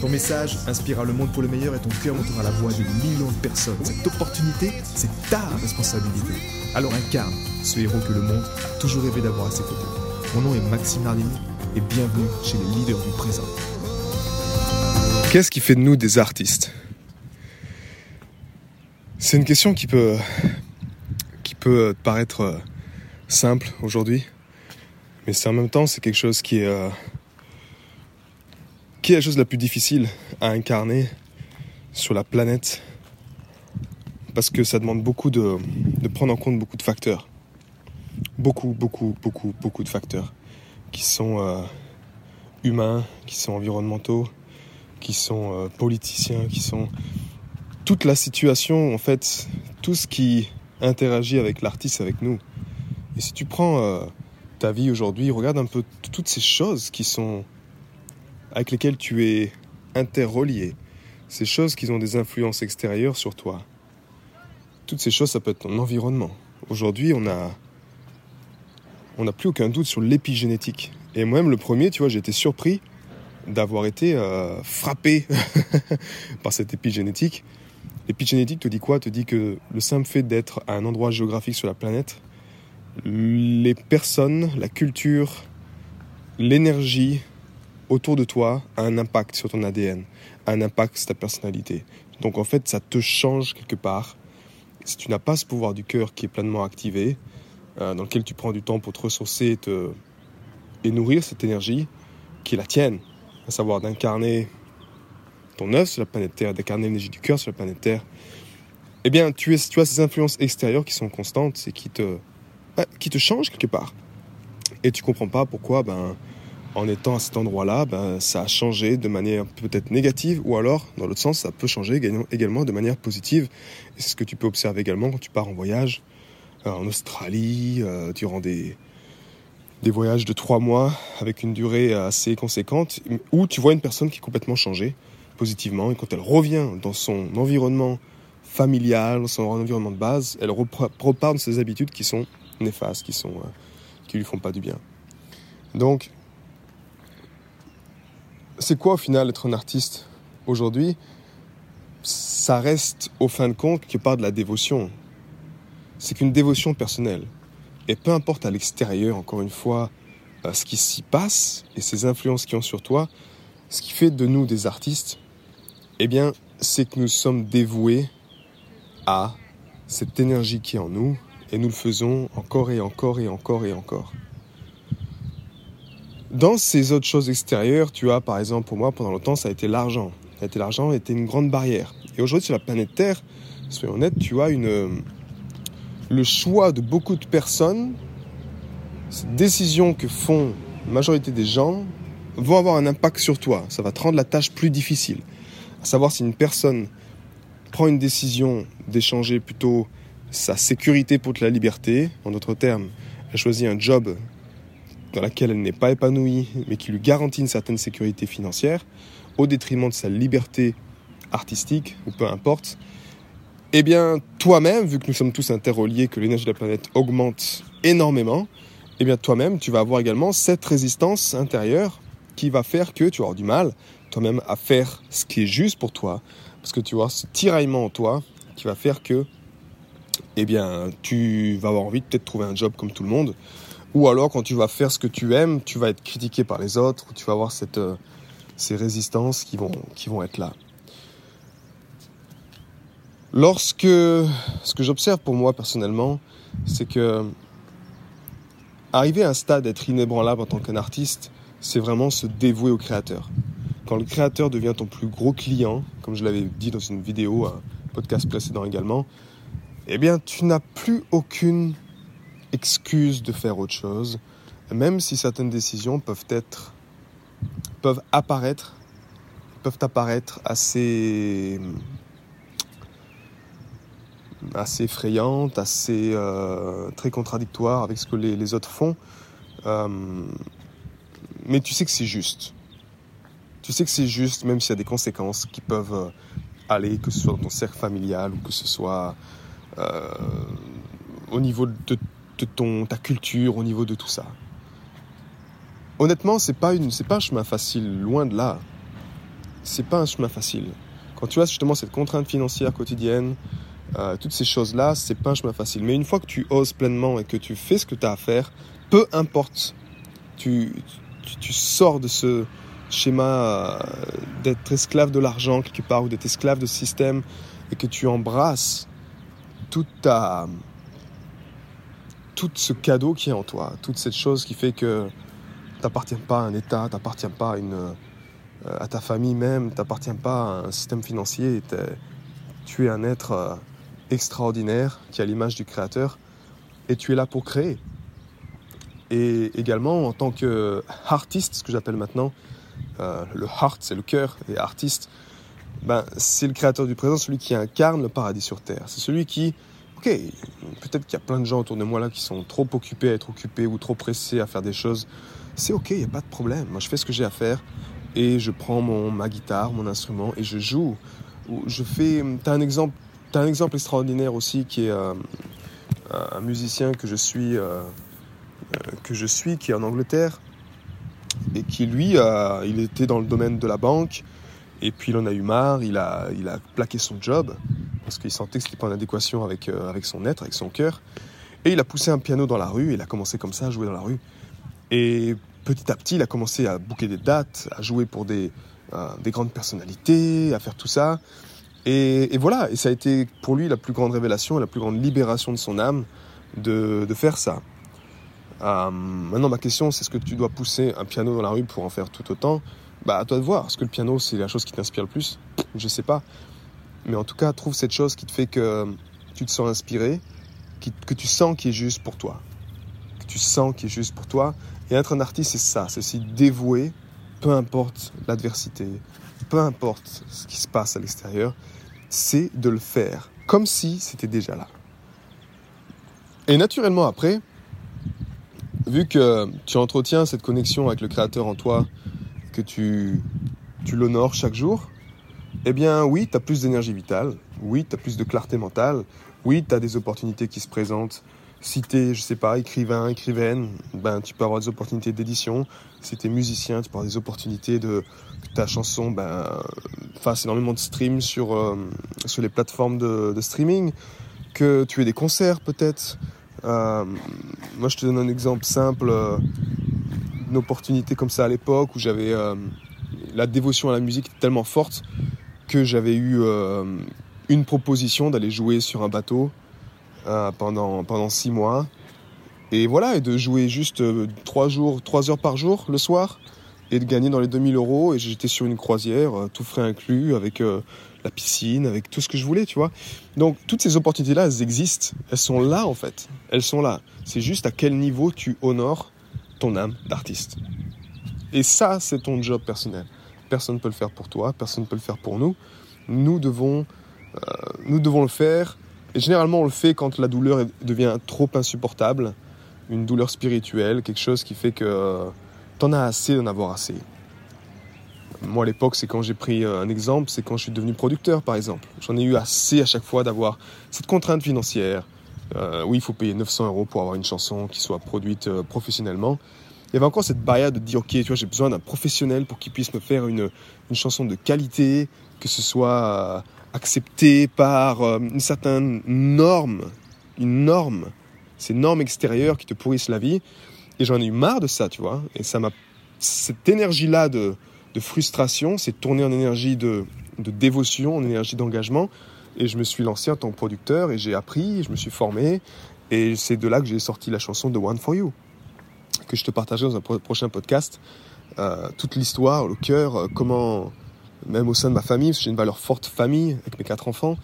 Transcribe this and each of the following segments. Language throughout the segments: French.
Ton message inspirera le monde pour le meilleur et ton cœur montera la voix de millions de personnes. Cette opportunité, c'est ta responsabilité. Alors incarne ce héros que le monde a toujours rêvé d'avoir à ses côtés. Mon nom est Maxime Nardini et bienvenue chez les leaders du présent. Qu'est-ce qui fait de nous des artistes? C'est une question qui peut, qui peut paraître euh, simple aujourd'hui, mais c'est en même temps c'est quelque chose qui est, euh, qui est la chose la plus difficile à incarner sur la planète? Parce que ça demande beaucoup de, de prendre en compte beaucoup de facteurs. Beaucoup, beaucoup, beaucoup, beaucoup de facteurs qui sont euh, humains, qui sont environnementaux, qui sont euh, politiciens, qui sont toute la situation, en fait, tout ce qui interagit avec l'artiste, avec nous. Et si tu prends euh, ta vie aujourd'hui, regarde un peu toutes ces choses qui sont avec lesquelles tu es interrelié, ces choses qui ont des influences extérieures sur toi. Toutes ces choses, ça peut être ton environnement. Aujourd'hui, on a, on n'a plus aucun doute sur l'épigénétique. Et moi-même, le premier, tu vois, j'ai été surpris d'avoir été euh, frappé par cette épigénétique. L'épigénétique te dit quoi? Te dit que le simple fait d'être à un endroit géographique sur la planète, les personnes, la culture, l'énergie autour de toi a un impact sur ton ADN, un impact sur ta personnalité. Donc en fait, ça te change quelque part. Si tu n'as pas ce pouvoir du cœur qui est pleinement activé, euh, dans lequel tu prends du temps pour te ressourcer et, te, et nourrir cette énergie qui est la tienne, à savoir d'incarner ton œuvre sur la planète Terre, d'incarner l'énergie du cœur sur la planète Terre, eh bien, tu, es, tu as ces influences extérieures qui sont constantes et qui te, qui te changent quelque part. Et tu comprends pas pourquoi, ben, en étant à cet endroit-là, ben, ça a changé de manière peut-être négative, ou alors, dans l'autre sens, ça peut changer également de manière positive. C'est ce que tu peux observer également quand tu pars en voyage euh, en Australie, euh, durant des, des voyages de trois mois avec une durée assez conséquente, où tu vois une personne qui est complètement changée positivement, et quand elle revient dans son environnement familial, dans son environnement de base, elle repart de ses habitudes qui sont néfastes, qui sont euh, qui lui font pas du bien. Donc, c'est quoi au final être un artiste aujourd'hui? Ça reste au fin de compte quelque part de la dévotion. C'est qu'une dévotion personnelle. Et peu importe à l'extérieur, encore une fois, euh, ce qui s'y passe et ces influences qui ont sur toi, ce qui fait de nous des artistes, eh bien, c'est que nous sommes dévoués à cette énergie qui est en nous et nous le faisons encore et encore et encore et encore. Dans ces autres choses extérieures, tu as par exemple pour moi pendant longtemps ça a été l'argent. Ça a été l'argent était une grande barrière. Et aujourd'hui sur la planète Terre, soyons honnêtes, tu as une le choix de beaucoup de personnes, ces décisions que font la majorité des gens vont avoir un impact sur toi. Ça va te rendre la tâche plus difficile. À savoir si une personne prend une décision d'échanger plutôt sa sécurité pour la liberté, en d'autres termes, elle choisit un job dans lequel elle n'est pas épanouie, mais qui lui garantit une certaine sécurité financière, au détriment de sa liberté artistique, ou peu importe, eh bien, toi-même, vu que nous sommes tous interreliés, que l'énergie de la planète augmente énormément, eh bien, toi-même, tu vas avoir également cette résistance intérieure qui va faire que tu auras du mal, toi-même, à faire ce qui est juste pour toi, parce que tu auras ce tiraillement en toi qui va faire que, eh bien, tu vas avoir envie de peut-être trouver un job comme tout le monde, ou alors quand tu vas faire ce que tu aimes, tu vas être critiqué par les autres, ou tu vas avoir euh, ces résistances qui vont, qui vont être là. Lorsque, ce que j'observe pour moi personnellement, c'est que arriver à un stade d'être inébranlable en tant qu'un artiste, c'est vraiment se dévouer au créateur. Quand le créateur devient ton plus gros client, comme je l'avais dit dans une vidéo, un podcast précédent également, eh bien, tu n'as plus aucune excuse de faire autre chose, même si certaines décisions peuvent être, peuvent apparaître, peuvent apparaître assez assez effrayante, assez très contradictoire avec ce que les, autres font. mais tu sais que c'est juste. Tu sais que c'est juste, même s'il y a des conséquences qui peuvent aller, que ce soit dans ton cercle familial ou que ce soit au niveau de, ton, ta culture, au niveau de tout ça. Honnêtement, c'est pas une, c'est pas un chemin facile, loin de là. C'est pas un chemin facile. Quand tu as justement cette contrainte financière quotidienne, euh, toutes ces choses-là, c'est pas un chemin facile. Mais une fois que tu oses pleinement et que tu fais ce que tu as à faire, peu importe, tu, tu, sors de ce schéma euh, d'être esclave de l'argent quelque part ou d'être esclave de ce système et que tu embrasses toute ta, tout ce cadeau qui est en toi, toute cette chose qui fait que t'appartiens pas à un État, t'appartiens pas à, une, euh, à ta famille même, t'appartiens pas à un système financier. Tu es un être euh, extraordinaire qui a l'image du Créateur et tu es là pour créer. Et également en tant qu'artiste, ce que j'appelle maintenant, euh, le heart c'est le cœur et artiste, ben, c'est le créateur du présent, celui qui incarne le paradis sur terre. C'est celui qui ok, peut-être qu'il y a plein de gens autour de moi là qui sont trop occupés à être occupés ou trop pressés à faire des choses. C'est ok, il n'y a pas de problème. Moi, je fais ce que j'ai à faire et je prends mon, ma guitare, mon instrument et je joue. Je fais. T'as un exemple, as un exemple extraordinaire aussi qui est euh, un musicien que je suis, euh, euh, que je suis, qui est en Angleterre et qui lui, il était dans le domaine de la banque et puis il en a eu marre, il a, il a plaqué son job parce qu'il sentait que ce n'était pas en adéquation avec, euh, avec son être, avec son cœur. Et il a poussé un piano dans la rue, il a commencé comme ça à jouer dans la rue. Et petit à petit, il a commencé à bouquer des dates, à jouer pour des, euh, des grandes personnalités, à faire tout ça. Et, voilà, et ça a été pour lui la plus grande révélation, la plus grande libération de son âme de, de faire ça. Euh, maintenant, ma question, c'est est-ce que tu dois pousser un piano dans la rue pour en faire tout autant? Bah, à toi de voir. Est-ce que le piano, c'est la chose qui t'inspire le plus? Je sais pas. Mais en tout cas, trouve cette chose qui te fait que tu te sens inspiré, que tu sens qui est juste pour toi. Que tu sens qui est juste pour toi. Et être un artiste, c'est ça, c'est aussi dévoué, peu importe l'adversité, peu importe ce qui se passe à l'extérieur, c'est de le faire comme si c'était déjà là. Et naturellement après, vu que tu entretiens cette connexion avec le Créateur en toi, que tu, tu l'honores chaque jour, eh bien oui, tu plus d'énergie vitale, oui, tu plus de clarté mentale, oui, tu des opportunités qui se présentent. Si tu es, je sais pas, écrivain, écrivaine, ben, tu peux avoir des opportunités d'édition. Si tu es musicien, tu peux avoir des opportunités de ta chanson ben, fasse énormément de streams sur, euh, sur les plateformes de, streaming, que tu aies des concerts peut-être. Euh, moi, je te donne un exemple simple, euh, une opportunité comme ça à l'époque où j'avais la dévotion à la musique tellement forte que j'avais eu euh, une proposition d'aller jouer sur un bateau euh, pendant, pendant six mois. Et voilà, et de jouer juste euh, trois jours, trois heures par jour le soir, et de gagner dans les 2000 euros. Et j'étais sur une croisière, tout frais inclus, avec la piscine, avec tout ce que je voulais, tu vois. Donc toutes ces opportunités-là, elles existent. Elles sont là, en fait. Elles sont là. C'est juste à quel niveau tu honores ton âme d'artiste. Et ça, c'est ton job personnel. Personne ne peut le faire pour toi, personne ne peut le faire pour nous. Nous devons, euh, nous devons le faire. Et généralement, on le fait quand la douleur devient trop insupportable, une douleur spirituelle, quelque chose qui fait que euh, t'en as assez d'en avoir assez. Moi, à l'époque, c'est quand j'ai pris euh, un exemple, c'est quand je suis devenu producteur, par exemple. J'en ai eu assez à chaque fois d'avoir cette contrainte financière. oui, il faut payer 900 euros pour avoir une chanson qui soit produite professionnellement il y avait encore cette barrière de dire ok tu vois j'ai besoin d'un professionnel pour qu'il puisse me faire une, une, chanson de qualité que ce soit euh, accepté par euh, une certaine norme une norme. Ces normes extérieures qui te pourrissent la vie. Et j'en ai eu marre de ça tu vois. Et ça m'a cette énergie là de, de frustration s'est tournée en énergie de, de dévotion en énergie d'engagement. Et je me suis lancé en tant que producteur et j'ai appris je me suis formé. Et c'est de là que j'ai sorti la chanson de One for You que je te partagerai dans un prochain podcast. Euh, toute l'histoire, le cœur, euh, comment, même au sein de ma famille, parce que j'ai une valeur forte famille avec mes quatre enfants,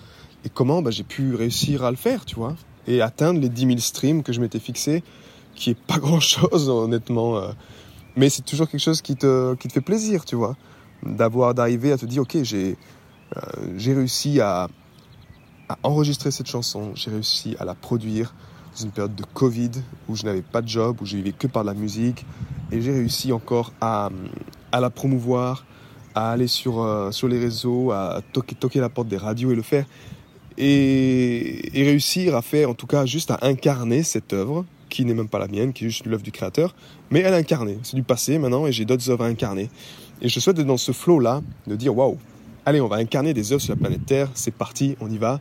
et comment bah, j'ai pu réussir à le faire, tu vois, et atteindre les 10 000 streams que je m'étais fixé, qui est pas grand chose, honnêtement. Euh. mais c'est toujours quelque chose qui te, qui te fait plaisir, tu vois, d'avoir, d'arriver à te dire, ok, j'ai, réussi à, à enregistrer cette chanson, j'ai réussi à la produire une période de Covid où je n'avais pas de job, où je vivais que par la musique. Et j'ai réussi encore à, à, la promouvoir, à aller sur, euh, sur les réseaux, à toquer, toquer la porte des radios et le faire. Et, réussir à faire, en tout cas, juste à incarner cette œuvre, qui n'est même pas la mienne, qui est juste l'œuvre du créateur, mais elle est incarnée. C'est du passé maintenant et j'ai d'autres œuvres à incarner. Et je souhaite être dans ce flow-là, de dire waouh, allez, on va incarner des œuvres sur la planète Terre, c'est parti, on y va.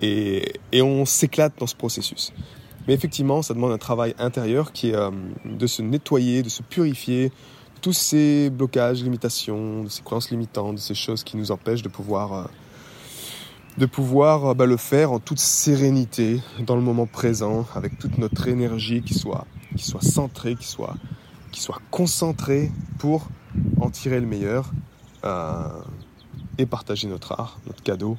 Et, et on s'éclate dans ce processus. Mais effectivement, ça demande un travail intérieur qui est euh, de se nettoyer, de se purifier, tous ces blocages, limitations, de ces croyances limitantes, de ces choses qui nous empêchent de pouvoir, euh, de pouvoir euh, bah, le faire en toute sérénité, dans le moment présent, avec toute notre énergie qui soit, qui soit centrée, qui soit, qui soit concentrée pour en tirer le meilleur et partager notre art, notre cadeau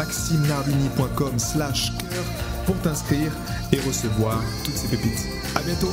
maximenardini.com slash cœur pour t'inscrire et recevoir toutes ces pépites. À bientôt.